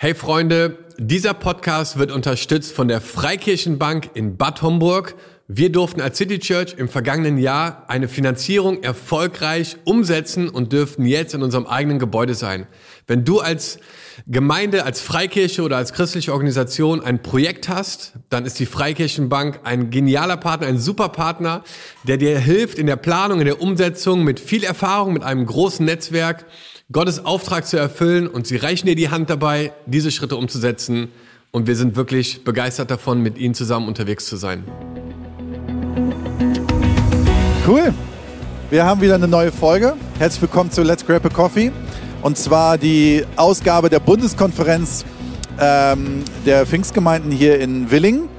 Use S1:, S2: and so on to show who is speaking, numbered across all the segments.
S1: Hey Freunde, dieser Podcast wird unterstützt von der Freikirchenbank in Bad Homburg. Wir durften als City Church im vergangenen Jahr eine Finanzierung erfolgreich umsetzen und dürften jetzt in unserem eigenen Gebäude sein. Wenn du als Gemeinde, als Freikirche oder als christliche Organisation ein Projekt hast, dann ist die Freikirchenbank ein genialer Partner, ein super Partner, der dir hilft in der Planung, in der Umsetzung mit viel Erfahrung, mit einem großen Netzwerk Gottes Auftrag zu erfüllen und sie reichen dir die Hand dabei, diese Schritte umzusetzen. Und wir sind wirklich begeistert davon, mit ihnen zusammen unterwegs zu sein.
S2: Cool. Wir haben wieder eine neue Folge. Herzlich willkommen zu Let's Grab a Coffee. Und zwar die Ausgabe der Bundeskonferenz ähm, der Pfingstgemeinden hier in Willingen.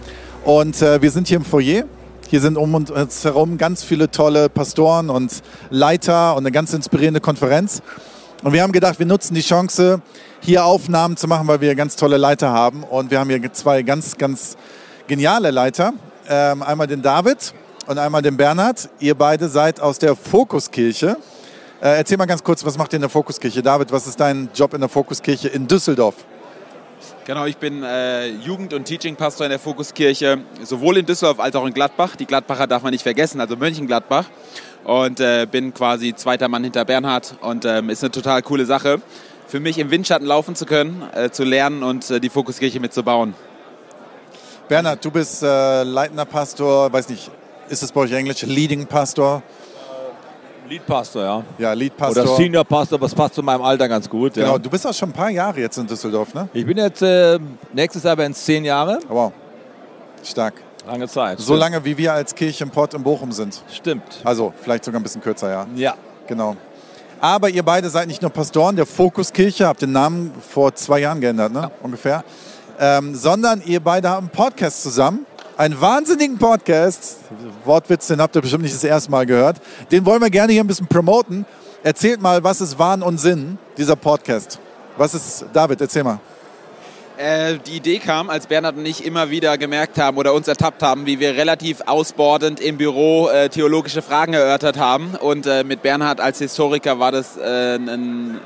S2: Und äh, wir sind hier im Foyer. Hier sind um uns herum ganz viele tolle Pastoren und Leiter und eine ganz inspirierende Konferenz. Und wir haben gedacht, wir nutzen die Chance, hier Aufnahmen zu machen, weil wir ganz tolle Leiter haben. Und wir haben hier zwei ganz, ganz geniale Leiter. Ähm, einmal den David und einmal den Bernhard. Ihr beide seid aus der Fokuskirche. Äh, erzähl mal ganz kurz, was macht ihr in der Fokuskirche? David, was ist dein Job in der Fokuskirche in Düsseldorf?
S3: Genau, ich bin äh, Jugend- und Teaching-Pastor in der Fokuskirche, sowohl in Düsseldorf als auch in Gladbach. Die Gladbacher darf man nicht vergessen, also Mönchengladbach und äh, bin quasi zweiter Mann hinter Bernhard und ähm, ist eine total coole Sache für mich im Windschatten laufen zu können, äh, zu lernen und äh, die Fokuskirche mitzubauen.
S2: Bernhard, du bist äh, leitender Pastor, weiß nicht, ist es bei euch Englisch, Leading Pastor?
S4: Lead Pastor, ja.
S2: Ja, Lead Pastor.
S4: Oder Senior Pastor, was passt zu meinem Alter ganz gut.
S2: Genau,
S4: ja.
S2: du bist auch schon ein paar Jahre jetzt in Düsseldorf, ne?
S4: Ich bin jetzt, äh, nächstes Jahr werden es zehn Jahre.
S2: Wow, stark.
S4: Lange Zeit.
S2: So lange, wie wir als Kirche im Port in Bochum sind.
S4: Stimmt.
S2: Also vielleicht sogar ein bisschen kürzer, ja.
S4: Ja.
S2: Genau. Aber ihr beide seid nicht nur Pastoren der Fokuskirche, habt den Namen vor zwei Jahren geändert, ne? ungefähr, ähm, sondern ihr beide haben einen Podcast zusammen. Einen wahnsinnigen Podcast. Wortwitz, den habt ihr bestimmt nicht das erste Mal gehört. Den wollen wir gerne hier ein bisschen promoten. Erzählt mal, was ist Wahn und Sinn, dieser Podcast? Was ist, David, erzähl mal.
S3: Äh, die Idee kam, als Bernhard und ich immer wieder gemerkt haben oder uns ertappt haben, wie wir relativ ausbordend im Büro äh, theologische Fragen erörtert haben. Und äh, mit Bernhard als Historiker war das äh, ein, ein,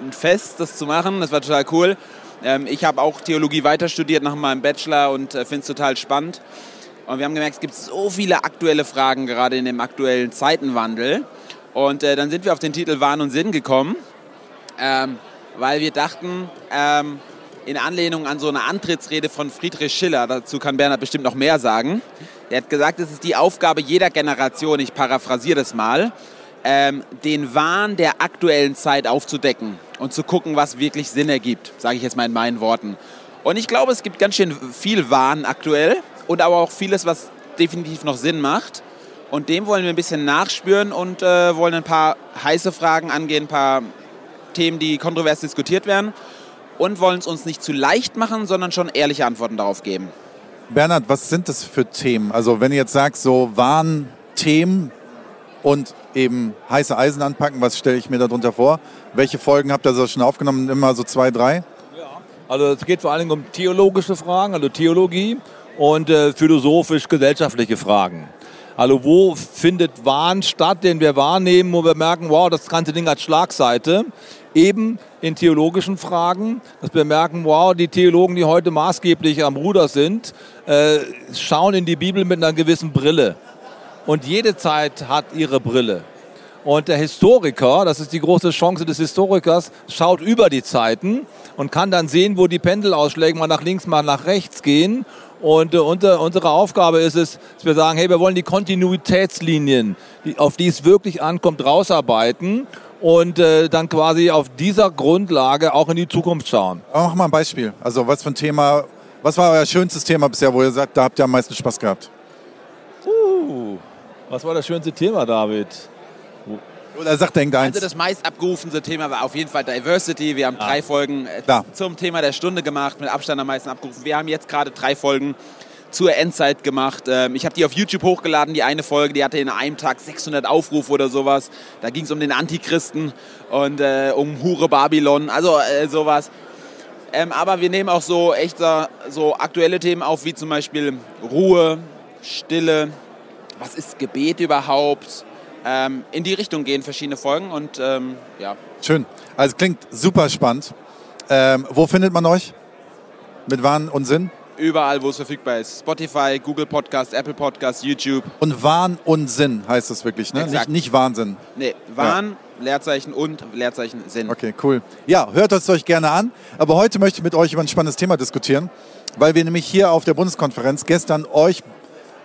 S3: ein, Fest, das zu machen. Das war total cool. Ähm, ich habe auch Theologie weiter studiert nach meinem Bachelor und äh, finde es total spannend. Und wir haben gemerkt, es gibt so viele aktuelle Fragen, gerade in dem aktuellen Zeitenwandel. Und äh, dann sind wir auf den Titel Wahn und Sinn gekommen, ähm, weil wir dachten, ähm, in Anlehnung an so eine Antrittsrede von Friedrich Schiller, dazu kann Bernhard bestimmt noch mehr sagen. Er hat gesagt, es ist die Aufgabe jeder Generation, ich paraphrasiere das mal, ähm, den Wahn der aktuellen Zeit aufzudecken und zu gucken, was wirklich Sinn ergibt, sage ich jetzt mal in meinen Worten. Und ich glaube, es gibt ganz schön viel Wahn aktuell und aber auch vieles, was definitiv noch Sinn macht. Und dem wollen wir ein bisschen nachspüren und äh, wollen ein paar heiße Fragen angehen, ein paar Themen, die kontrovers diskutiert werden und wollen es uns nicht zu leicht machen, sondern schon ehrliche Antworten darauf geben.
S2: Bernhard, was sind das für Themen? Also wenn ihr jetzt sagst, so waren Themen und eben heiße Eisen anpacken, was stelle ich mir darunter vor? Welche Folgen habt ihr so schon aufgenommen? Immer so zwei, drei?
S4: Ja. Also es geht vor allen Dingen um theologische Fragen, also Theologie und äh, philosophisch-gesellschaftliche Fragen. Also wo findet Wahn statt, den wir wahrnehmen, wo wir merken, wow, das ganze Ding hat Schlagseite. Eben in theologischen Fragen, dass wir merken, wow, die Theologen, die heute maßgeblich am Ruder sind, äh, schauen in die Bibel mit einer gewissen Brille. Und jede Zeit hat ihre Brille. Und der Historiker, das ist die große Chance des Historikers, schaut über die Zeiten und kann dann sehen, wo die Pendelausschläge mal nach links, mal nach rechts gehen. Und äh, unsere Aufgabe ist es, dass wir sagen, hey, wir wollen die Kontinuitätslinien, auf die es wirklich ankommt, rausarbeiten und äh, dann quasi auf dieser Grundlage auch in die Zukunft schauen.
S2: Mach mal ein Beispiel. Also was für ein Thema, was war euer schönstes Thema bisher, wo ihr sagt, da habt ihr am meisten Spaß gehabt?
S4: Uh, was war das schönste Thema, David?
S2: Oder sagt irgendeins.
S3: Also das meist abgerufene Thema war auf jeden Fall Diversity. Wir haben
S4: Ah.
S3: drei Folgen äh,
S2: Da.
S3: zum Thema der Stunde gemacht, mit Abstand am meisten abgerufen. Wir haben jetzt gerade drei Folgen zur Endzeit gemacht. Ähm, Ich habe die auf YouTube hochgeladen, die eine Folge, die hatte in einem Tag 600 Aufrufe oder sowas. Da ging es um den Antichristen und äh, um Hure Babylon, also äh, sowas. Ähm, aber wir nehmen auch so echt so, so aktuelle Themen auf, wie zum Beispiel Ruhe, Stille, was ist Gebet überhaupt? Ähm, in die Richtung gehen verschiedene Folgen und ähm, ja.
S2: Schön. Also klingt super spannend. Ähm, wo findet man euch? Mit Wahn und Sinn?
S3: Überall, wo es verfügbar ist. Spotify, Google Podcast, Apple Podcast, YouTube.
S2: Und Wahn und Sinn heißt es wirklich, ne?
S3: Exakt.
S2: Nicht, nicht Wahnsinn.
S3: Nee, Wahn, Leerzeichen und Leerzeichen Sinn.
S2: Okay, cool. Ja, hört es euch gerne an. Aber heute möchte ich mit euch über ein spannendes Thema diskutieren, weil wir nämlich hier auf der Bundeskonferenz gestern euch,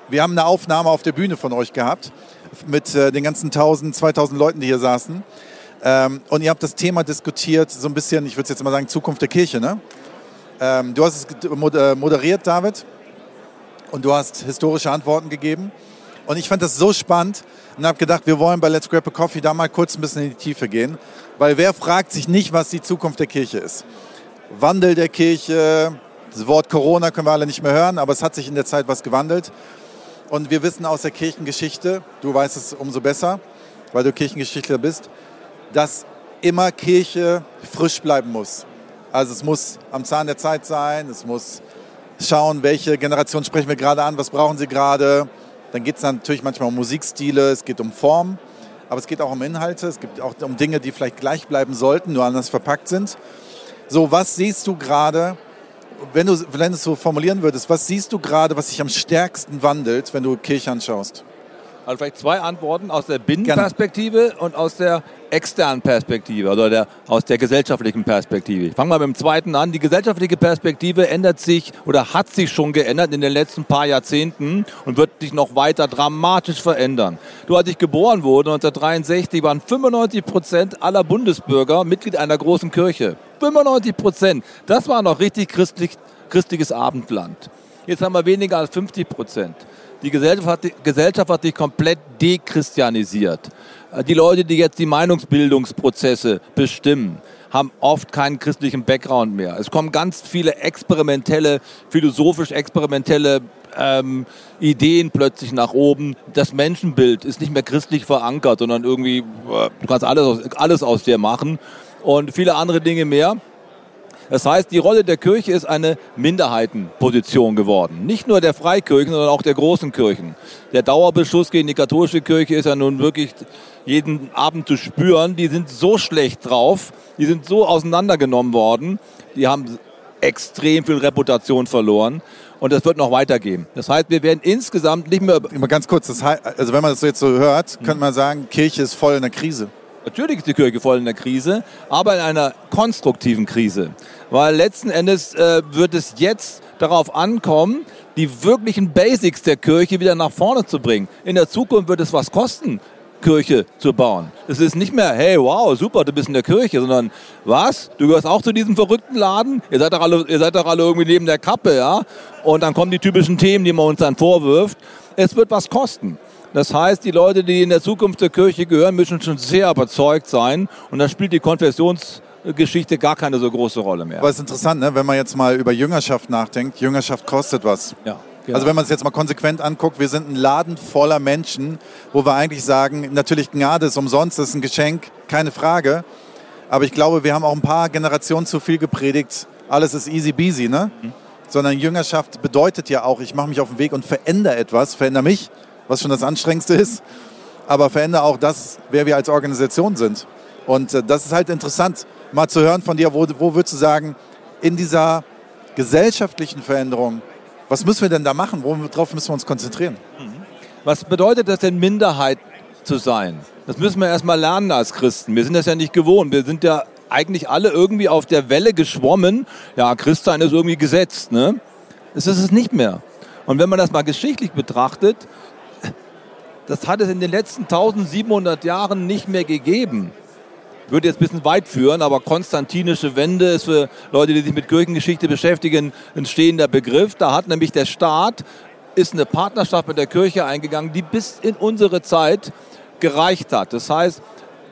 S2: wir haben eine Aufnahme auf der Bühne von euch gehabt mit äh, den ganzen 1000, 2000 Leuten, die hier saßen. Ähm, und ihr habt das Thema diskutiert, so ein bisschen, ich würde jetzt mal sagen, Zukunft der Kirche, ne? Ähm, du hast es äh, moderiert, David, und du hast historische Antworten gegeben. Und ich fand das so spannend und habe gedacht, wir wollen bei Let's Grab a Coffee da mal kurz ein bisschen in die Tiefe gehen. Weil wer fragt sich nicht, was die Zukunft der Kirche ist? Wandel der Kirche, das Wort Corona können wir alle nicht mehr hören, aber es hat sich in der Zeit was gewandelt. Und wir wissen aus der Kirchengeschichte, du weißt es umso besser, weil du Kirchengeschichtler bist, dass immer Kirche frisch bleiben muss. Also es muss am Zahn der Zeit sein, es muss schauen, welche Generation sprechen wir gerade an, was brauchen sie gerade. Dann geht es natürlich manchmal um Musikstile, es geht um Form, aber es geht auch um Inhalte, es geht auch um Dinge, die vielleicht gleich bleiben sollten, nur anders verpackt sind. So, was siehst du gerade, wenn du, wenn du es so formulieren würdest, was siehst du gerade, was sich am stärksten wandelt, wenn du Kirche anschaust?
S4: Also vielleicht zwei Antworten aus der Binnenperspektive und aus der externen Perspektive, also der, aus der gesellschaftlichen Perspektive. Ich fange mal mit dem zweiten an. Die gesellschaftliche Perspektive ändert sich oder hat sich schon geändert in den letzten paar Jahrzehnten und wird sich noch weiter dramatisch verändern. Du, als ich geboren wurde, 1963, waren 95 Prozent aller Bundesbürger Mitglied einer großen Kirche. 95 Prozent. Das war noch richtig christlich, christliches Abendland. Jetzt haben wir weniger als 50 Prozent. Die Gesellschaft hat sich komplett dechristianisiert. Die Leute, die jetzt die Meinungsbildungsprozesse bestimmen, haben oft keinen christlichen Background mehr. Es kommen ganz viele experimentelle, philosophisch experimentelle ähm, Ideen plötzlich nach oben. Das Menschenbild ist nicht mehr christlich verankert, sondern irgendwie, äh, du kannst alles aus, alles aus dir machen und viele andere Dinge mehr. Das heißt, die Rolle der Kirche ist eine Minderheitenposition geworden. Nicht nur der Freikirchen, sondern auch der großen Kirchen. Der Dauerbeschuss gegen die katholische Kirche ist ja nun wirklich jeden Abend zu spüren. Die sind so schlecht drauf, die sind so auseinandergenommen worden, die haben extrem viel Reputation verloren. Und das wird noch weitergehen. Das heißt, wir werden insgesamt nicht mehr
S2: Mal ganz kurz, das, hei- also wenn man das jetzt so hört, könnte man sagen, Kirche ist voll in der Krise.
S4: Natürlich ist die Kirche voll in der Krise, aber in einer konstruktiven Krise. Weil letzten Endes äh, wird es jetzt darauf ankommen, die wirklichen Basics der Kirche wieder nach vorne zu bringen. In der Zukunft wird es was kosten, Kirche zu bauen. Es ist nicht mehr, hey, wow, super, du bist in der Kirche, sondern was? Du gehörst auch zu diesem verrückten Laden? Ihr seid doch alle, ihr seid doch alle irgendwie neben der Kappe, ja? Und dann kommen die typischen Themen, die man uns dann vorwirft. Es wird was kosten. Das heißt, die Leute, die in der Zukunft zur Kirche gehören, müssen schon sehr überzeugt sein. Und dann spielt die Konfessionsgeschichte gar keine so große Rolle mehr.
S2: Aber es ist interessant, ne? wenn man jetzt mal über Jüngerschaft nachdenkt. Jüngerschaft kostet was.
S4: Ja, genau.
S2: Also wenn man es jetzt mal konsequent anguckt, wir sind ein Laden voller Menschen, wo wir eigentlich sagen, natürlich Gnade ist umsonst, das ist ein Geschenk, keine Frage. Aber ich glaube, wir haben auch ein paar Generationen zu viel gepredigt, alles ist easy peasy, ne? Sondern Jüngerschaft bedeutet ja auch, ich mache mich auf den Weg und verändere etwas, verändere mich, was schon das Anstrengendste ist, aber verändere auch das, wer wir als Organisation sind. Und äh, das ist halt interessant, mal zu hören von dir, wo, wo würdest du sagen, in dieser gesellschaftlichen Veränderung, was müssen wir denn da machen? Worauf müssen wir uns konzentrieren?
S4: Was bedeutet das denn, Minderheit zu sein? Das müssen wir erstmal lernen als Christen. Wir sind das ja nicht gewohnt. Wir sind ja eigentlich alle irgendwie auf der Welle geschwommen. Ja, Christsein ist irgendwie gesetzt. Ne? Das ist es nicht mehr. Und wenn man das mal geschichtlich betrachtet, das hat es in den letzten 1700 Jahren nicht mehr gegeben. Würde jetzt ein bisschen weit führen, aber konstantinische Wende ist für Leute, die sich mit Kirchengeschichte beschäftigen, ein stehender Begriff. Da hat nämlich der Staat ist eine Partnerschaft mit der Kirche eingegangen, die bis in unsere Zeit gereicht hat. Das heißt,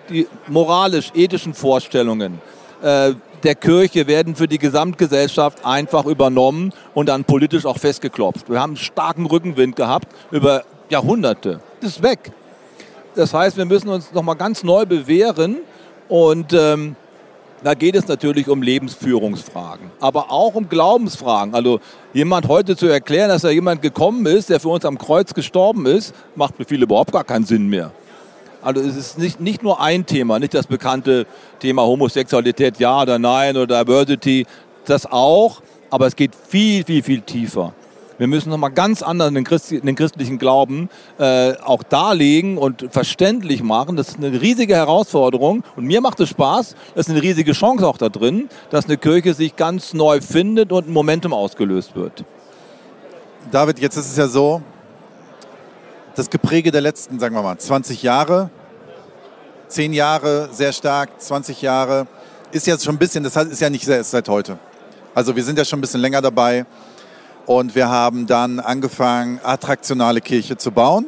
S4: die moralisch-ethischen Vorstellungen äh, der Kirche werden für die Gesamtgesellschaft einfach übernommen und dann politisch auch festgeklopft. Wir haben einen starken Rückenwind gehabt über Jahrhunderte. Das ist weg. Das heißt, wir müssen uns nochmal ganz neu bewähren und ähm, da geht es natürlich um Lebensführungsfragen, aber auch um Glaubensfragen. Also jemand heute zu erklären, dass da jemand gekommen ist, der für uns am Kreuz gestorben ist, macht für viele überhaupt gar keinen Sinn mehr. Also es ist nicht, nicht nur ein Thema, nicht das bekannte Thema Homosexualität, ja oder nein oder Diversity, das auch, aber es geht viel, viel, viel tiefer. Wir müssen nochmal ganz anders den, Christ, den christlichen Glauben äh, auch darlegen und verständlich machen. Das ist eine riesige Herausforderung und mir macht es Spaß. Das ist eine riesige Chance auch da drin, dass eine Kirche sich ganz neu findet und ein Momentum ausgelöst wird.
S2: David, jetzt ist es ja so, das Gepräge der letzten, sagen wir mal, 20 Jahre, 10 Jahre sehr stark, 20 Jahre, ist jetzt schon ein bisschen, das ist ja nicht erst seit heute. Also wir sind ja schon ein bisschen länger dabei und wir haben dann angefangen, attraktionale Kirche zu bauen.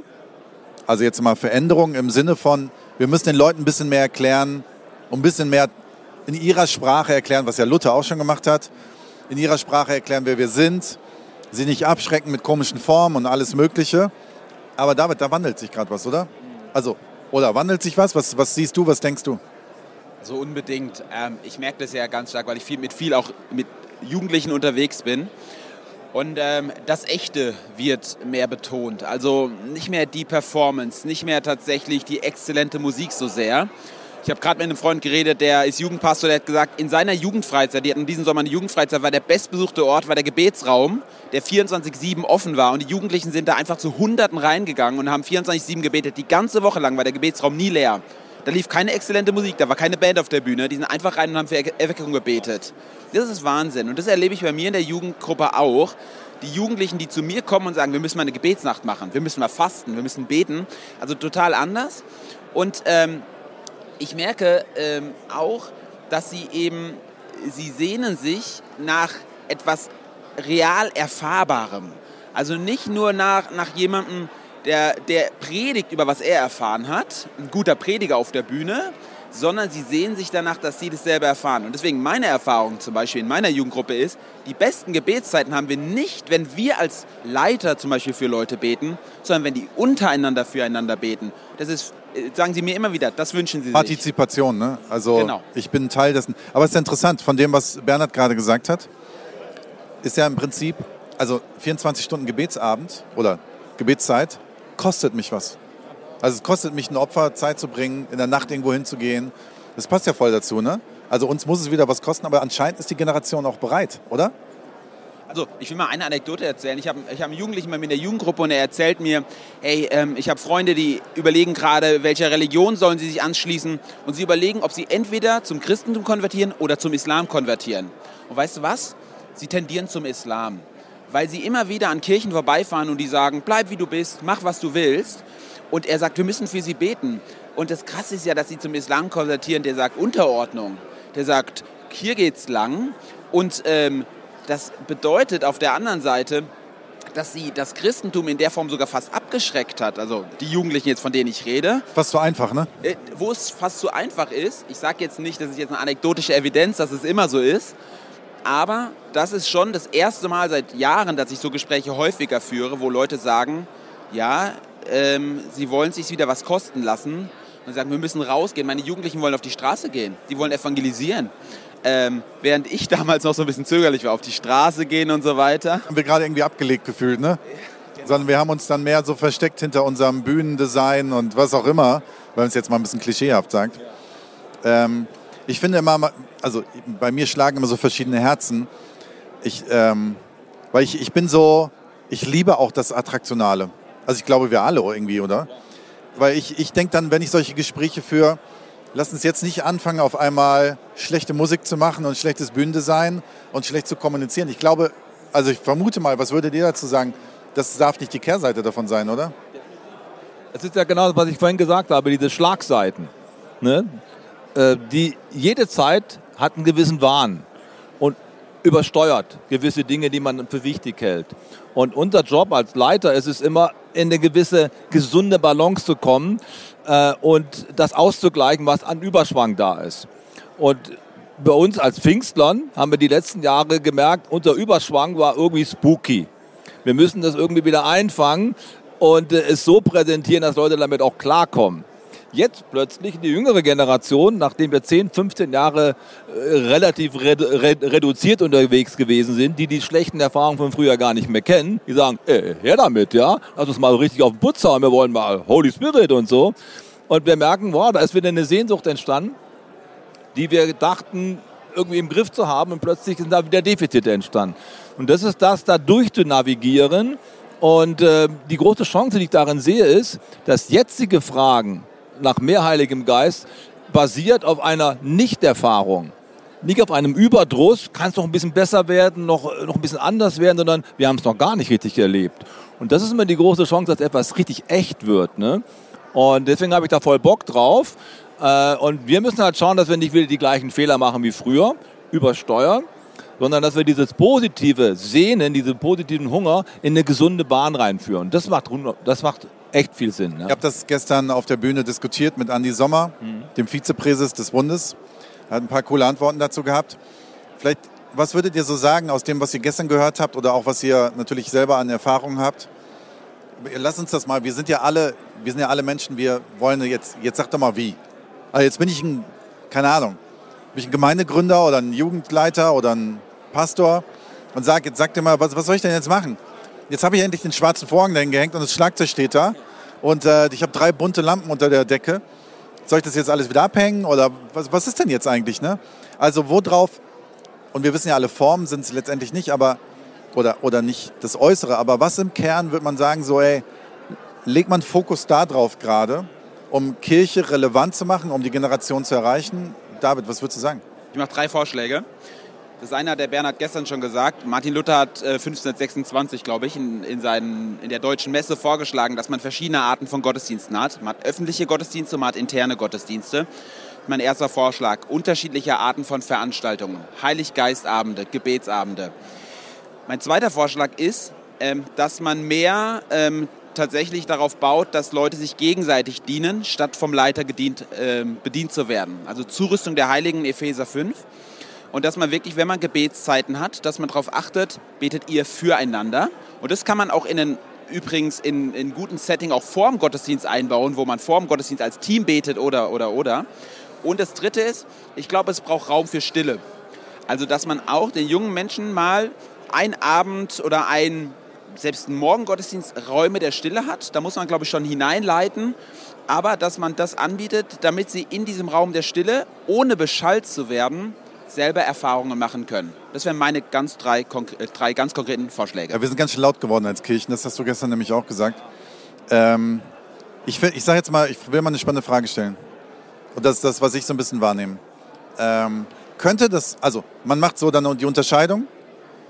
S2: Also jetzt mal Veränderungen im Sinne von, wir müssen den Leuten ein bisschen mehr erklären, ein bisschen mehr in ihrer Sprache erklären, was ja Luther auch schon gemacht hat, in ihrer Sprache erklären, wer wir sind, sie nicht abschrecken mit komischen Formen und alles Mögliche. Aber David, da wandelt sich gerade was, oder? Also, oder wandelt sich was? was? Was siehst du, was denkst du?
S3: So unbedingt. Ähm, ich merke das ja ganz stark, weil ich viel, mit viel auch mit Jugendlichen unterwegs bin. Und ähm, das Echte wird mehr betont. Also nicht mehr die Performance, nicht mehr tatsächlich die exzellente Musik so sehr, ich habe gerade mit einem Freund geredet, der ist Jugendpastor, der hat gesagt, in seiner Jugendfreizeit, die hatten diesen Sommer eine Jugendfreizeit, war der bestbesuchte Ort, war der Gebetsraum, der 24-7 offen war. Und die Jugendlichen sind da einfach zu Hunderten reingegangen und haben 24-7 gebetet. Die ganze Woche lang war der Gebetsraum nie leer. Da lief keine exzellente Musik, da war keine Band auf der Bühne. Die sind einfach rein und haben für Erweckung gebetet. Das ist Wahnsinn. Und das erlebe ich bei mir in der Jugendgruppe auch. Die Jugendlichen, die zu mir kommen und sagen, wir müssen mal eine Gebetsnacht machen, wir müssen mal fasten, wir müssen beten. Also total anders. Und ähm, ich merke ähm, auch, dass sie eben, sie sehnen sich nach etwas real Erfahrbarem. Also nicht nur nach, nach jemandem, der, der predigt über was er erfahren hat, ein guter Prediger auf der Bühne, sondern sie sehen sich danach, dass sie das selber erfahren. Und deswegen meine Erfahrung zum Beispiel in meiner Jugendgruppe ist, die besten Gebetszeiten haben wir nicht, wenn wir als Leiter zum Beispiel für Leute beten, sondern wenn die untereinander füreinander beten. Das ist, äh, sagen sie mir immer wieder, das wünschen sie sich.
S2: Partizipation, ne? Also genau. ich bin Teil dessen. Aber es ist interessant, von dem, was Bernhard gerade gesagt hat, ist ja im Prinzip, also 24 Stunden Gebetsabend oder Gebetszeit kostet mich was. Also es kostet mich ein Opfer, Zeit zu bringen, in der Nacht irgendwo hinzugehen. Das passt ja voll dazu, ne? Also uns muss es wieder was kosten, aber anscheinend ist die Generation auch bereit, oder?
S3: Also ich will mal eine Anekdote erzählen. Ich habe ich hab einen Jugendlichen bei mir in der Jugendgruppe und er erzählt mir, hey, ähm, ich habe Freunde, die überlegen gerade, welcher Religion sollen sie sich anschließen und sie überlegen, ob sie entweder zum Christentum konvertieren oder zum Islam konvertieren. Und weißt du was? Sie tendieren zum Islam, weil sie immer wieder an Kirchen vorbeifahren und die sagen, bleib wie du bist, mach was du willst. Und er sagt, wir müssen für sie beten. Und das Krasse ist ja, dass sie zum Islam konvertieren, der sagt Unterordnung. Der sagt, hier geht's lang. Und ähm, das bedeutet auf der anderen Seite, dass sie das Christentum in der Form sogar fast abgeschreckt hat. Also die Jugendlichen jetzt, von denen ich rede.
S2: Fast zu einfach, ne?
S3: Äh, wo es fast zu einfach ist. Ich sage jetzt nicht, das ist jetzt eine anekdotische Evidenz, dass es immer so ist. Aber das ist schon das erste Mal seit Jahren, dass ich so Gespräche häufiger führe, wo Leute sagen, ja, ähm, sie wollen sich wieder was kosten lassen und sagen, wir müssen rausgehen. Meine Jugendlichen wollen auf die Straße gehen, die wollen evangelisieren. Ähm, während ich damals noch so ein bisschen zögerlich war, auf die Straße gehen und so weiter.
S2: Haben wir gerade irgendwie abgelegt gefühlt, ne? Genau. Sondern wir haben uns dann mehr so versteckt hinter unserem Bühnendesign und was auch immer, weil man es jetzt mal ein bisschen klischeehaft sagt. Ja. Ähm, ich finde immer, also bei mir schlagen immer so verschiedene Herzen. Ich, ähm, weil ich, ich bin so, ich liebe auch das Attraktionale. Also ich glaube, wir alle irgendwie, oder? Weil ich, ich denke dann, wenn ich solche Gespräche führe, lass uns jetzt nicht anfangen, auf einmal schlechte Musik zu machen und schlechtes Bühnendesign und schlecht zu kommunizieren. Ich glaube, also ich vermute mal, was würdet ihr dazu sagen? Das darf nicht die Kehrseite davon sein, oder?
S4: Es ist ja genau das, was ich vorhin gesagt habe, diese Schlagseiten. Ne? Äh, die, jede Zeit hat einen gewissen Wahn und übersteuert gewisse Dinge, die man für wichtig hält. Und unser Job als Leiter ist es immer, in eine gewisse gesunde Balance zu kommen äh, und das auszugleichen, was an Überschwang da ist. Und bei uns als Pfingstlern haben wir die letzten Jahre gemerkt, unser Überschwang war irgendwie spooky. Wir müssen das irgendwie wieder einfangen und äh, es so präsentieren, dass Leute damit auch klarkommen. Jetzt plötzlich die jüngere Generation, nachdem wir 10, 15 Jahre äh, relativ redu reduziert unterwegs gewesen sind, die die schlechten Erfahrungen von früher gar nicht mehr kennen, die sagen, äh, her damit, ja, lass uns mal richtig auf den Putz hauen, wir wollen mal Holy Spirit und so. Und wir merken, wow, da ist wieder eine Sehnsucht entstanden, die wir dachten, irgendwie im Griff zu haben und plötzlich sind da wieder Defizite entstanden. Und das ist das, da durchzunavigieren. Und äh, die große Chance, die ich darin sehe, ist, dass jetzige Fragen nach mehr Heiligem Geist basiert auf einer Nichterfahrung. Nicht auf einem Überdruss, kann es noch ein bisschen besser werden, noch, noch ein bisschen anders werden, sondern wir haben es noch gar nicht richtig erlebt. Und das ist immer die große Chance, dass etwas richtig echt wird. Ne? Und deswegen habe ich da voll Bock drauf. Äh, und wir müssen halt schauen, dass wir nicht wieder die gleichen Fehler machen wie früher, übersteuern, sondern dass wir dieses positive Sehnen, diesen positiven Hunger in eine gesunde Bahn reinführen. Das macht, das macht echt viel Sinn.
S2: Ne? Ich habe das gestern auf der Bühne diskutiert mit Andy Sommer, mhm. dem Vizepräses des Bundes. Er hat ein paar coole Antworten dazu gehabt. Vielleicht, was würdet ihr so sagen aus dem, was ihr gestern gehört habt oder auch was ihr natürlich selber an Erfahrungen habt? Lass uns das mal, wir sind ja alle, wir sind ja alle Menschen, wir wollen jetzt, jetzt sag doch mal wie. Also jetzt bin ich ein, keine Ahnung, bin ich ein Gemeindegründer oder ein Jugendleiter oder ein Pastor und sag, jetzt sag dir mal, was, was soll ich denn jetzt machen? Jetzt habe ich endlich den schwarzen Vorhang dahin gehängt und das Schlagzeug steht da. Und äh, ich habe drei bunte Lampen unter der Decke. Soll ich das jetzt alles wieder abhängen? Oder was, was ist denn jetzt eigentlich? Ne? Also wo drauf, und wir wissen ja, alle Formen sind es letztendlich nicht, aber, oder, oder nicht das Äußere, aber was im Kern würde man sagen, so ey, legt man Fokus da drauf gerade, um Kirche relevant zu machen, um die Generation zu erreichen? David, was würdest du sagen?
S3: Ich mache drei Vorschläge. Das eine hat der Bernhard gestern schon gesagt. Martin Luther hat äh, 1526, glaube ich, in, in, seinen, in der deutschen Messe vorgeschlagen, dass man verschiedene Arten von Gottesdiensten hat. Man hat öffentliche Gottesdienste, man hat interne Gottesdienste. Mein erster Vorschlag, unterschiedliche Arten von Veranstaltungen. Heiliggeistabende, Gebetsabende. Mein zweiter Vorschlag ist, ähm, dass man mehr ähm, tatsächlich darauf baut, dass Leute sich gegenseitig dienen, statt vom Leiter gedient, äh, bedient zu werden. Also Zurüstung der Heiligen, Epheser 5 und dass man wirklich, wenn man Gebetszeiten hat, dass man darauf achtet, betet ihr füreinander. Und das kann man auch in einen übrigens in, in guten Setting auch vor dem Gottesdienst einbauen, wo man vor dem Gottesdienst als Team betet oder, oder, oder. Und das Dritte ist, ich glaube, es braucht Raum für Stille. Also, dass man auch den jungen Menschen mal ein Abend oder ein, selbst einen Morgengottesdienst Räume der Stille hat. Da muss man, glaube ich, schon hineinleiten. Aber dass man das anbietet, damit sie in diesem Raum der Stille, ohne beschallt zu werden, selber Erfahrungen machen können. Das wären meine ganz drei, äh, drei ganz konkreten Vorschläge.
S2: Ja, wir sind ganz schön laut geworden als Kirchen, das hast du gestern nämlich auch gesagt. Ähm, ich ich sage jetzt mal, ich will mal eine spannende Frage stellen. Und das ist das, was ich so ein bisschen wahrnehme. Ähm, könnte das, also man macht so dann die Unterscheidung.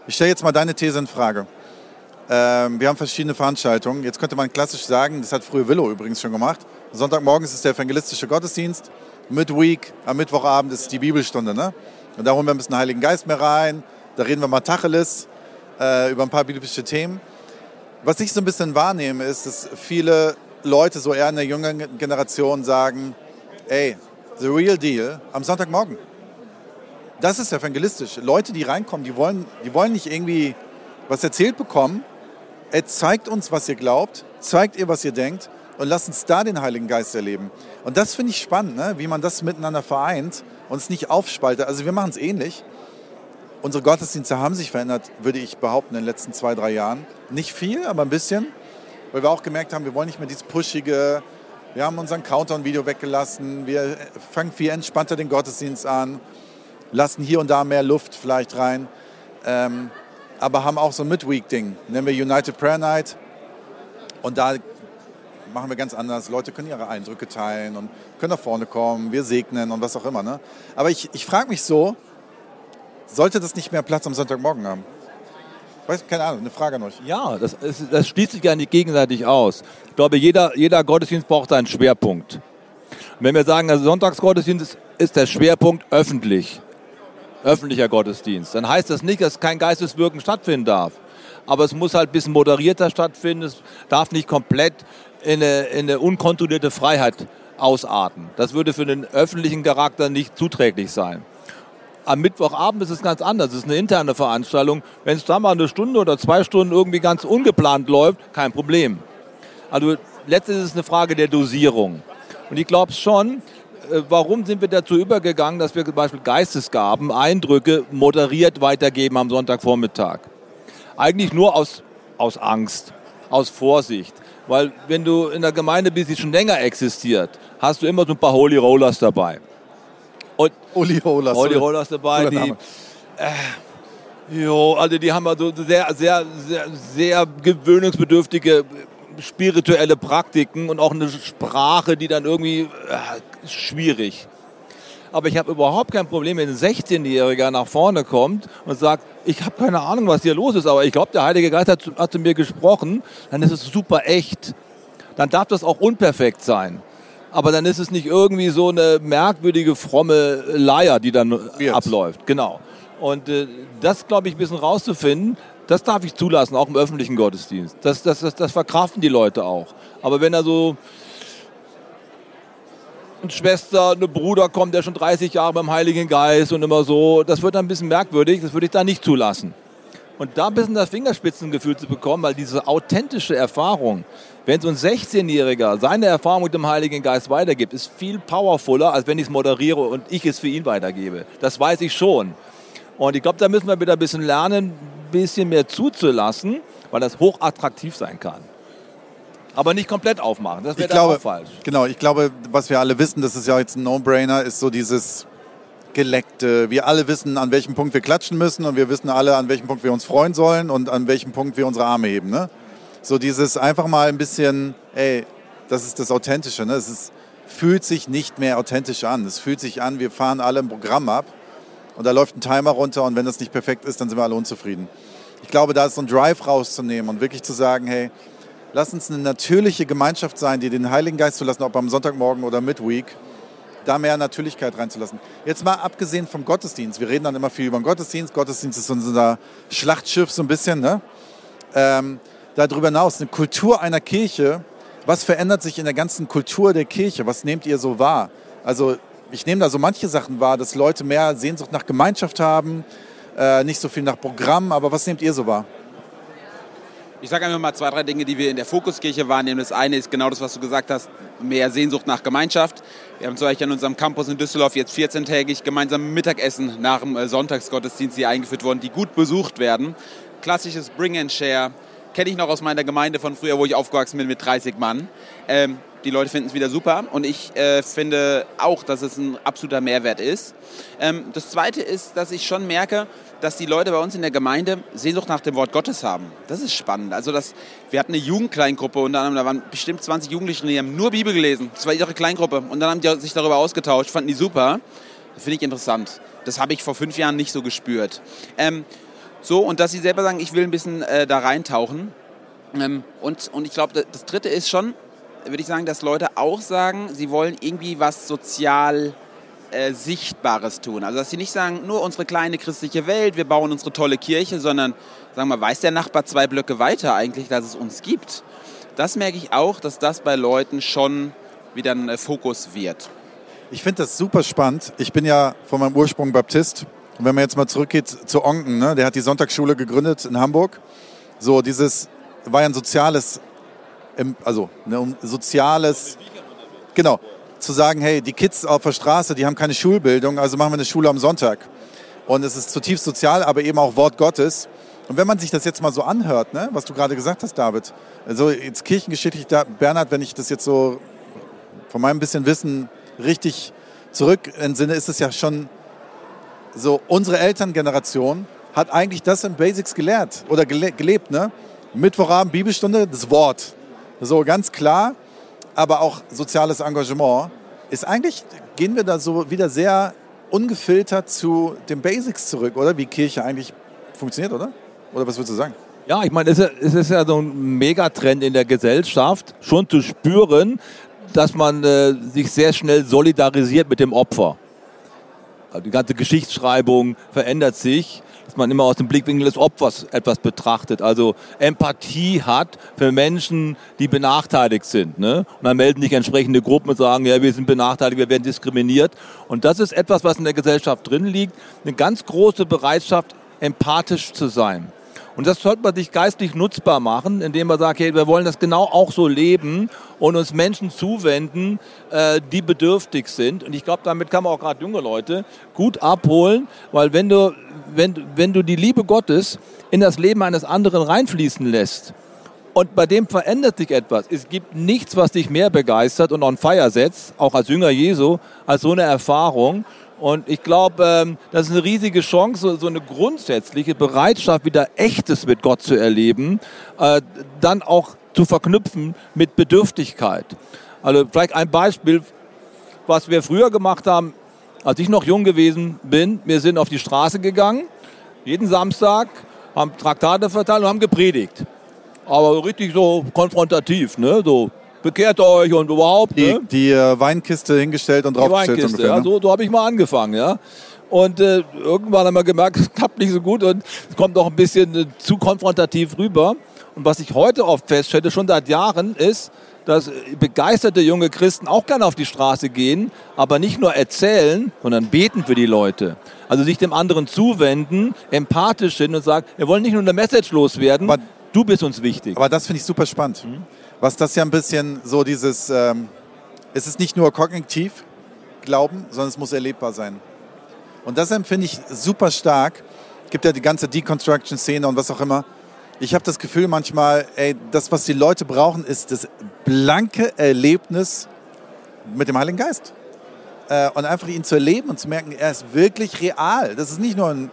S2: Ich stelle jetzt mal deine These in Frage. Ähm, wir haben verschiedene Veranstaltungen. Jetzt könnte man klassisch sagen, das hat früher Willow übrigens schon gemacht. Sonntagmorgen ist der evangelistische Gottesdienst. Midweek, am Mittwochabend ist die Bibelstunde. Ne? Und da holen wir ein bisschen Heiligen Geist mehr rein. Da reden wir mal Tacheles äh, über ein paar biblische Themen. Was ich so ein bisschen wahrnehme, ist, dass viele Leute so eher in der jüngeren Generation sagen, ey, the real deal am Sonntagmorgen. Das ist evangelistisch. Leute, die reinkommen, die wollen, die wollen nicht irgendwie was erzählt bekommen. Er zeigt uns, was ihr glaubt, zeigt ihr, was ihr denkt und lasst uns da den Heiligen Geist erleben. Und das finde ich spannend, ne? wie man das miteinander vereint und es nicht aufspaltet. Also wir machen es ähnlich. Unsere Gottesdienste haben sich verändert, würde ich behaupten, in den letzten zwei, drei Jahren. Nicht viel, aber ein bisschen. Weil wir auch gemerkt haben, wir wollen nicht mehr dieses pushige, wir haben unseren Countdown-Video weggelassen, wir fangen viel entspannter den Gottesdienst an, lassen hier und da mehr Luft vielleicht rein, ähm, aber haben auch so ein Midweek-Ding, nennen wir United Prayer Night. Und da machen wir ganz anders. Leute können ihre Eindrücke teilen und können nach vorne kommen, wir segnen und was auch immer. Ne? Aber ich, ich frage mich so, sollte das nicht mehr Platz am Sonntagmorgen haben? Weiß, keine Ahnung, eine Frage an euch.
S4: Ja, das, das schließt sich ja nicht gegenseitig aus. Ich glaube, jeder, jeder Gottesdienst braucht seinen Schwerpunkt. Wenn wir sagen, der Sonntagsgottesdienst ist der Schwerpunkt öffentlich, öffentlicher Gottesdienst, dann heißt das nicht, dass kein Geisteswirken stattfinden darf. Aber es muss halt ein bisschen moderierter stattfinden. Es darf nicht komplett in eine, in eine unkontrollierte Freiheit ausarten. Das würde für den öffentlichen Charakter nicht zuträglich sein. Am Mittwochabend ist es ganz anders. Es ist eine interne Veranstaltung. Wenn es da mal eine Stunde oder zwei Stunden irgendwie ganz ungeplant läuft, kein Problem. Also letztlich ist es eine Frage der Dosierung. Und ich glaube schon, äh, warum sind wir dazu übergegangen, dass wir zum Beispiel Geistesgaben, Eindrücke moderiert weitergeben am Sonntagvormittag? Eigentlich nur aus, aus Angst, aus Vorsicht. Weil wenn du in der Gemeinde bist, die schon länger existiert, hast du immer so ein paar Holy Rollers dabei.
S2: Und Uli Rollers.
S4: Holy Rollers dabei, die, äh, jo, also die haben also sehr, sehr, sehr, sehr gewöhnungsbedürftige spirituelle Praktiken und auch eine Sprache, die dann irgendwie äh, schwierig. Aber ich habe überhaupt kein Problem, wenn ein 16-Jähriger nach vorne kommt und sagt, ich habe keine Ahnung, was hier los ist, aber ich glaube, der Heilige Geist hat, hat zu mir gesprochen, dann ist es super echt. Dann darf das auch unperfekt sein. Aber dann ist es nicht irgendwie so eine merkwürdige, fromme Leier, die dann Jetzt. abläuft. Genau. Und äh, das, glaube ich, ein bisschen rauszufinden, das darf ich zulassen, auch im öffentlichen Gottesdienst. Das, das, das, das verkraften die Leute auch. Aber wenn da so eine Schwester, eine Bruder kommt, der schon 30 Jahre beim Heiligen Geist und immer so, das wird dann ein bisschen merkwürdig, das würde ich da nicht zulassen. Und da ein bisschen das Fingerspitzengefühl zu bekommen, weil diese authentische Erfahrung, wenn so ein 16-Jähriger seine Erfahrung mit dem Heiligen Geist weitergibt, ist viel powervoller, als wenn ich es moderiere und ich es für ihn weitergebe. Das weiß ich schon. Und ich glaube, da müssen wir wieder ein bisschen lernen, ein bisschen mehr zuzulassen, weil das hochattraktiv sein kann. Aber nicht komplett aufmachen, das wäre auch falsch.
S2: Genau, ich glaube, was wir alle wissen, das ist ja jetzt ein No-Brainer, ist so dieses Geleckte. Wir alle wissen, an welchem Punkt wir klatschen müssen und wir wissen alle, an welchem Punkt wir uns freuen sollen und an welchem Punkt wir unsere Arme heben. Ne? So dieses einfach mal ein bisschen, ey, das ist das Authentische. Ne? Es ist, fühlt sich nicht mehr authentisch an. Es fühlt sich an, wir fahren alle ein Programm ab und da läuft ein Timer runter und wenn das nicht perfekt ist, dann sind wir alle unzufrieden. Ich glaube, da ist so ein Drive rauszunehmen und wirklich zu sagen, hey, lass uns eine natürliche Gemeinschaft sein, die den Heiligen Geist zu lassen, ob am Sonntagmorgen oder Midweek, da mehr Natürlichkeit reinzulassen. Jetzt mal abgesehen vom Gottesdienst. Wir reden dann immer viel über den Gottesdienst. Gottesdienst ist unser Schlachtschiff so ein bisschen. Ne? Ähm, darüber hinaus, eine Kultur einer Kirche, was verändert sich in der ganzen Kultur der Kirche? Was nehmt ihr so wahr? Also ich nehme da so manche Sachen wahr, dass Leute mehr Sehnsucht nach Gemeinschaft haben, äh, nicht so viel nach Programm. Aber was nehmt ihr so wahr?
S3: Ich sage einfach mal zwei, drei Dinge, die wir in der Fokuskirche wahrnehmen. Das eine ist genau das, was du gesagt hast, mehr Sehnsucht nach Gemeinschaft. Wir haben zum Beispiel an unserem Campus in Düsseldorf jetzt 14-tägig gemeinsam Mittagessen nach dem äh, Sonntagsgottesdienst hier eingeführt worden, die gut besucht werden. Klassisches Bring and Share. Kenne ich noch aus meiner Gemeinde von früher, wo ich aufgewachsen bin mit 30 Mann. Ähm, die Leute finden es wieder super und ich äh, finde auch, dass es ein absoluter Mehrwert ist. Ähm, das Zweite ist, dass ich schon merke, dass die Leute bei uns in der Gemeinde Sehnsucht nach dem Wort Gottes haben. Das ist spannend. Also das, wir hatten eine Jugendkleingruppe und dann da waren bestimmt 20 Jugendliche, die haben nur Bibel gelesen. Das war ihre Kleingruppe und dann haben die sich darüber ausgetauscht, fanden die super. Finde ich interessant. Das habe ich vor fünf Jahren nicht so gespürt. Ähm, so, und dass sie selber sagen, ich will ein bisschen äh, da reintauchen. Ähm, und, und ich glaube, das Dritte ist schon, würde ich sagen, dass Leute auch sagen, sie wollen irgendwie was sozial äh, Sichtbares tun. Also dass sie nicht sagen, nur unsere kleine christliche Welt, wir bauen unsere tolle Kirche, sondern sagen wir, weiß der Nachbar zwei Blöcke weiter eigentlich, dass es uns gibt. Das merke ich auch, dass das bei Leuten schon wieder ein äh, Fokus wird.
S2: Ich finde das super spannend. Ich bin ja von meinem Ursprung Baptist. Und wenn man jetzt mal zurückgeht zu Onken, ne, der hat die Sonntagsschule gegründet in Hamburg. So, dieses war ja ein soziales also ne, soziales, genau, zu sagen, hey, die Kids auf der Straße, die haben keine Schulbildung, also machen wir eine Schule am Sonntag. Und es ist zutiefst sozial, aber eben auch Wort Gottes. Und wenn man sich das jetzt mal so anhört, ne, was du gerade gesagt hast, David, also jetzt kirchengeschichtlich, da, Bernhard, wenn ich das jetzt so von meinem bisschen Wissen richtig zurück entsinne, ist es ja schon so, unsere Elterngeneration hat eigentlich das in Basics gelehrt oder gelebt. Ne? Mittwochabend Bibelstunde, das Wort. So ganz klar, aber auch soziales Engagement. Ist eigentlich, gehen wir da so wieder sehr ungefiltert zu den Basics zurück, oder? Wie Kirche eigentlich funktioniert, oder? Oder was würdest du sagen?
S4: Ja, ich meine, es ist ja so ein Megatrend in der Gesellschaft, schon zu spüren, dass man äh, sich sehr schnell solidarisiert mit dem Opfer. Also die ganze Geschichtsschreibung verändert sich dass man immer aus dem Blickwinkel des Opfers etwas betrachtet, also Empathie hat für Menschen, die benachteiligt sind. Ne? Und dann melden sich entsprechende Gruppen und sagen, ja, wir sind benachteiligt, wir werden diskriminiert. Und das ist etwas, was in der Gesellschaft drin liegt, eine ganz große Bereitschaft, empathisch zu sein. Und das sollte man sich geistlich nutzbar machen, indem man sagt, hey, wir wollen das genau auch so leben und uns Menschen zuwenden, äh, die bedürftig sind. Und ich glaube, damit kann man auch gerade junge Leute gut abholen, weil wenn du, wenn, wenn du die Liebe Gottes in das Leben eines anderen reinfließen lässt Und bei dem verändert sich etwas. Es gibt nichts, was dich mehr begeistert und on fire setzt, auch als Jünger Jesu, als so eine Erfahrung. Und ich glaube, ähm, das ist eine riesige Chance, so eine grundsätzliche Bereitschaft, wieder Echtes mit Gott zu erleben, äh, dann auch zu verknüpfen mit Bedürftigkeit. Also vielleicht ein Beispiel, was wir früher gemacht haben, als ich noch jung gewesen bin. Wir sind auf die Straße gegangen, jeden Samstag, haben Traktate verteilt und haben gepredigt. Aber richtig so konfrontativ, ne? so bekehrt euch und überhaupt.
S2: Die,
S4: ne?
S2: die äh, Weinkiste hingestellt und draufgestellt
S4: ungefähr. Ja, ne? so, so habe ich mal angefangen, ja. Und äh, irgendwann haben wir gemerkt, es klappt nicht so gut und es kommt auch ein bisschen äh, zu konfrontativ rüber. Und was ich heute oft feststelle, schon seit Jahren, ist, dass begeisterte junge Christen auch gerne auf die Straße gehen, aber nicht nur erzählen, sondern beten für die Leute. Also sich dem anderen zuwenden, empathisch sind und sagen, wir wollen nicht nur eine Message loswerden, aber, du bist uns wichtig.
S2: Aber das finde ich super spannend. Mhm. Was das ja ein bisschen so dieses, ähm, es ist nicht nur kognitiv Glauben, sondern es muss erlebbar sein. Und das empfinde ich super stark. Es gibt ja die ganze Deconstruction-Szene und was auch immer. Ich habe das Gefühl manchmal, ey, das, was die Leute brauchen, ist das blanke Erlebnis mit dem Heiligen Geist. Äh, und einfach ihn zu erleben und zu merken, er ist wirklich real. Das ist nicht nur ein,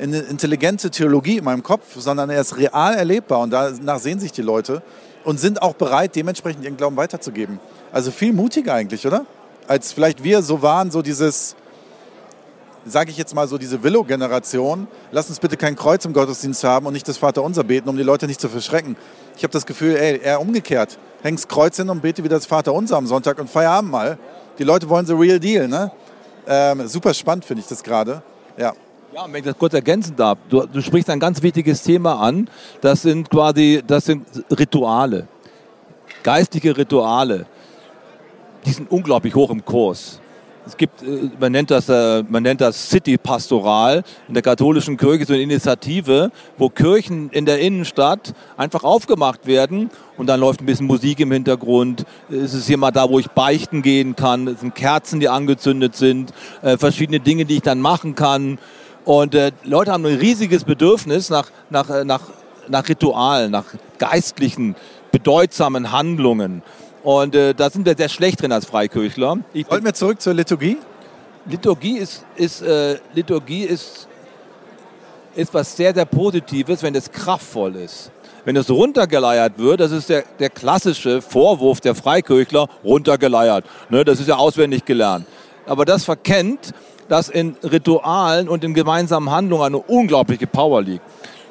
S2: eine intelligente Theologie in meinem Kopf, sondern er ist real erlebbar und danach sehen sich die Leute und sind auch bereit, dementsprechend ihren Glauben weiterzugeben. Also viel mutiger eigentlich, oder? Als vielleicht wir so waren, so dieses, sage ich jetzt mal so, diese Willow-Generation, lass uns bitte kein Kreuz im Gottesdienst haben und nicht das Vaterunser beten, um die Leute nicht zu verschrecken. Ich habe das Gefühl, ey, eher umgekehrt. Hängst Kreuz hin und bete wieder das Vaterunser am Sonntag und Feierabend mal. Die Leute wollen the real deal, ne? Ähm, super spannend finde ich das gerade. Ja.
S4: Ja, wenn ich das kurz ergänzen darf, du, du sprichst ein ganz wichtiges Thema an. Das sind quasi, das sind Rituale. Geistige Rituale. Die sind unglaublich hoch im Kurs. Es gibt, äh, man nennt das, äh, man nennt das City Pastoral. In der katholischen Kirche so eine Initiative, wo Kirchen in der Innenstadt einfach aufgemacht werden und dann läuft ein bisschen Musik im Hintergrund. Es ist hier mal da, wo ich beichten gehen kann. Es sind Kerzen, die angezündet sind, äh, verschiedene Dinge, die ich dann machen kann. Und äh, Leute haben ein riesiges Bedürfnis nach, nach, nach, nach Ritualen, nach geistlichen, bedeutsamen Handlungen. Und äh, da sind wir sehr schlecht drin als Freikirchler.
S2: Ich Wollten wir zurück zur Liturgie?
S4: Liturgie ist, ist, äh, Liturgie ist, ist was sehr, sehr Positives, wenn es kraftvoll ist. Wenn es runtergeleiert wird, das ist der, der klassische Vorwurf der Freikirchler, runtergeleiert. Ne, das ist ja auswendig gelernt. Aber das verkennt, dass in Ritualen und in gemeinsamen Handlungen eine unglaubliche Power liegt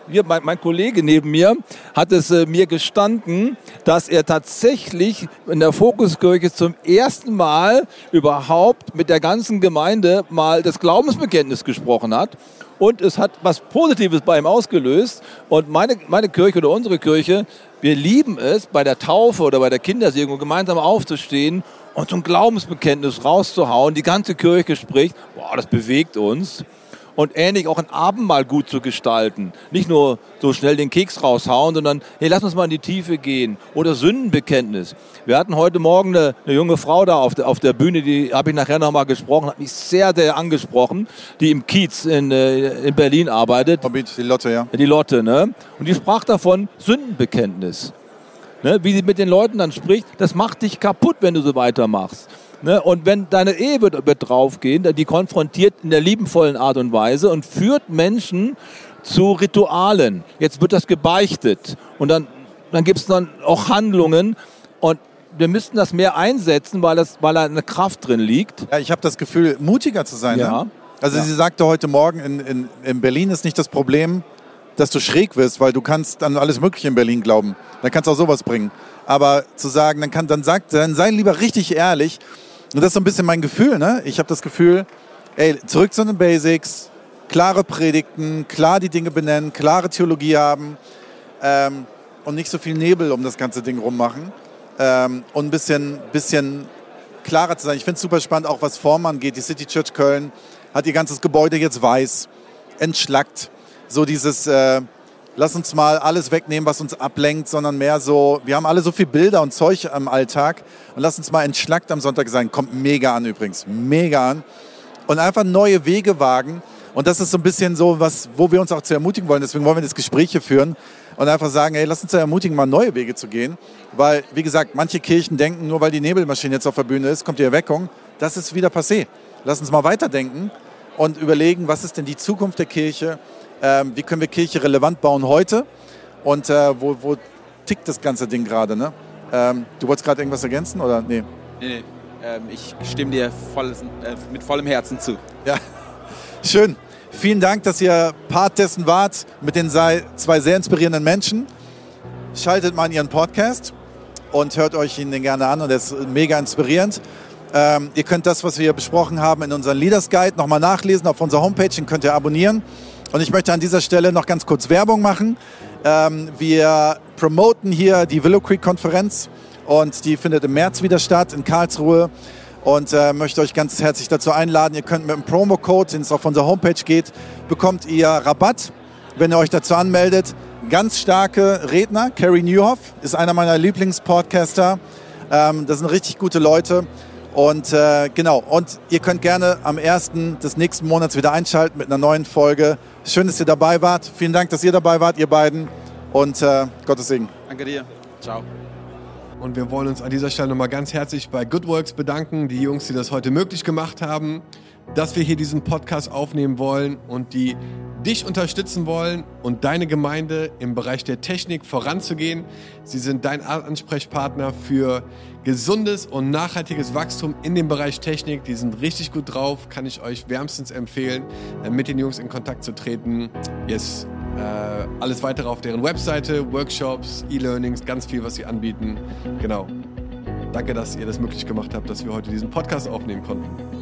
S4: hier, mein, mein, Kollege neben mir hat es äh, mir gestanden, dass er tatsächlich in der Fokuskirche zum ersten Mal überhaupt mit der ganzen Gemeinde mal das Glaubensbekenntnis gesprochen hat. Und es hat was Positives bei ihm ausgelöst. Und meine, meine Kirche oder unsere Kirche, wir lieben es, bei der Taufe oder bei der Kindersegnung gemeinsam aufzustehen und so ein Glaubensbekenntnis rauszuhauen. Die ganze Kirche spricht, boah, das bewegt uns und ähnlich auch ein Abendmahl gut zu gestalten. Nicht nur so schnell den Keks raushauen, sondern hey, lass uns mal in die Tiefe gehen. Oder Sündenbekenntnis. Wir hatten heute Morgen eine, eine junge Frau da auf der, auf der Bühne, die habe ich nachher nochmal gesprochen, hat mich sehr, sehr angesprochen, die im Kiez in, äh, in Berlin arbeitet.
S2: Die Lotte, ja.
S4: Die Lotte, ne? Und die sprach davon Sündenbekenntnis. Ne? Wie sie mit den Leuten dann spricht, das macht dich kaputt, wenn du so weitermachst. Ne? Und wenn deine Ehe wird, wird draufgehen, die konfrontiert in der liebenvollen Art und Weise und führt Menschen zu Ritualen. Jetzt wird das gebeichtet und dann, dann gibt es dann auch Handlungen und wir müssten das mehr einsetzen, weil, das, weil da eine Kraft drin liegt.
S2: Ja, ich habe das Gefühl, mutiger zu sein. Ja. Ne? Also ja. sie sagte heute Morgen, in, in, in Berlin ist nicht das Problem, dass du schräg wirst, weil du kannst an alles Mögliche in Berlin glauben. Dann kannst du auch sowas bringen. Aber zu sagen, dann, kann, dann, sagt, dann sei lieber richtig ehrlich und das ist so ein bisschen mein Gefühl. Ne? Ich habe das Gefühl, ey, zurück zu den Basics, klare Predigten, klar die Dinge benennen, klare Theologie haben ähm, und nicht so viel Nebel um das ganze Ding rummachen. Ähm, und ein bisschen, bisschen klarer zu sein. Ich finde es super spannend, auch was Form angeht. Die City Church Köln hat ihr ganzes Gebäude jetzt weiß, entschlackt. So dieses, äh, lass uns mal alles wegnehmen, was uns ablenkt, sondern mehr so, wir haben alle so viel Bilder und Zeug im Alltag und lass uns mal entschlackt am Sonntag sein. Kommt mega an übrigens, mega an. Und einfach neue Wege wagen Und das ist so ein bisschen so, was, wo wir uns auch zu ermutigen wollen. Deswegen wollen wir das Gespräch hier führen und einfach sagen, hey, lass uns da ermutigen, mal neue Wege zu gehen. Weil, wie gesagt, manche Kirchen denken, nur weil die Nebelmaschine jetzt auf der Bühne ist, kommt die Erweckung. Das ist wieder passé. Lass uns mal weiterdenken und überlegen, was ist denn die Zukunft der Kirche? Ähm, wie können wir Kirche relevant bauen heute? Und äh, wo, wo tickt das ganze Ding gerade? Ne? Ähm, du wolltest gerade irgendwas ergänzen oder nee?
S3: Nee, nee. Ähm, ich stimme dir voll, äh, mit vollem Herzen zu.
S2: Ja, schön. Vielen Dank, dass ihr Part dessen wart mit den zwei sehr inspirierenden Menschen. Schaltet mal in ihren Podcast und hört euch ihn gerne an und er ist mega inspirierend. Ähm, ihr könnt das, was wir hier besprochen haben, in unserem Leaders Guide nochmal nachlesen auf unserer Homepage, den könnt ihr abonnieren. Und ich möchte an dieser Stelle noch ganz kurz Werbung machen. Ähm, wir promoten hier die Willow Creek Konferenz und die findet im März wieder statt in Karlsruhe und äh, möchte euch ganz herzlich dazu einladen. Ihr könnt mit dem Promo-Code, den es auf unserer Homepage geht, bekommt ihr Rabatt, wenn ihr euch dazu anmeldet. Ganz starke Redner. Carrie Newhoff ist einer meiner Lieblingspodcaster. Ähm, das sind richtig gute Leute. Und äh, genau, und ihr könnt gerne am 1. des nächsten Monats wieder einschalten mit einer neuen Folge. Schön, dass ihr dabei wart. Vielen Dank, dass ihr dabei wart, ihr beiden. Und äh, Gottes Segen.
S3: Danke dir. Ciao.
S1: Und wir wollen uns an dieser Stelle nochmal ganz herzlich bei Goodworks bedanken, die Jungs, die das heute möglich gemacht haben, dass wir hier diesen Podcast aufnehmen wollen und die dich unterstützen wollen und deine Gemeinde im Bereich der Technik voranzugehen. Sie sind dein Ansprechpartner für gesundes und nachhaltiges Wachstum in dem Bereich Technik. Die sind richtig gut drauf, kann ich euch wärmstens empfehlen, äh, mit den Jungs in Kontakt zu treten. Yes, äh, alles weitere auf deren Webseite, Workshops, E-Learnings, ganz viel, was sie anbieten. Genau. Danke, dass ihr das möglich gemacht habt, dass wir heute diesen Podcast aufnehmen konnten.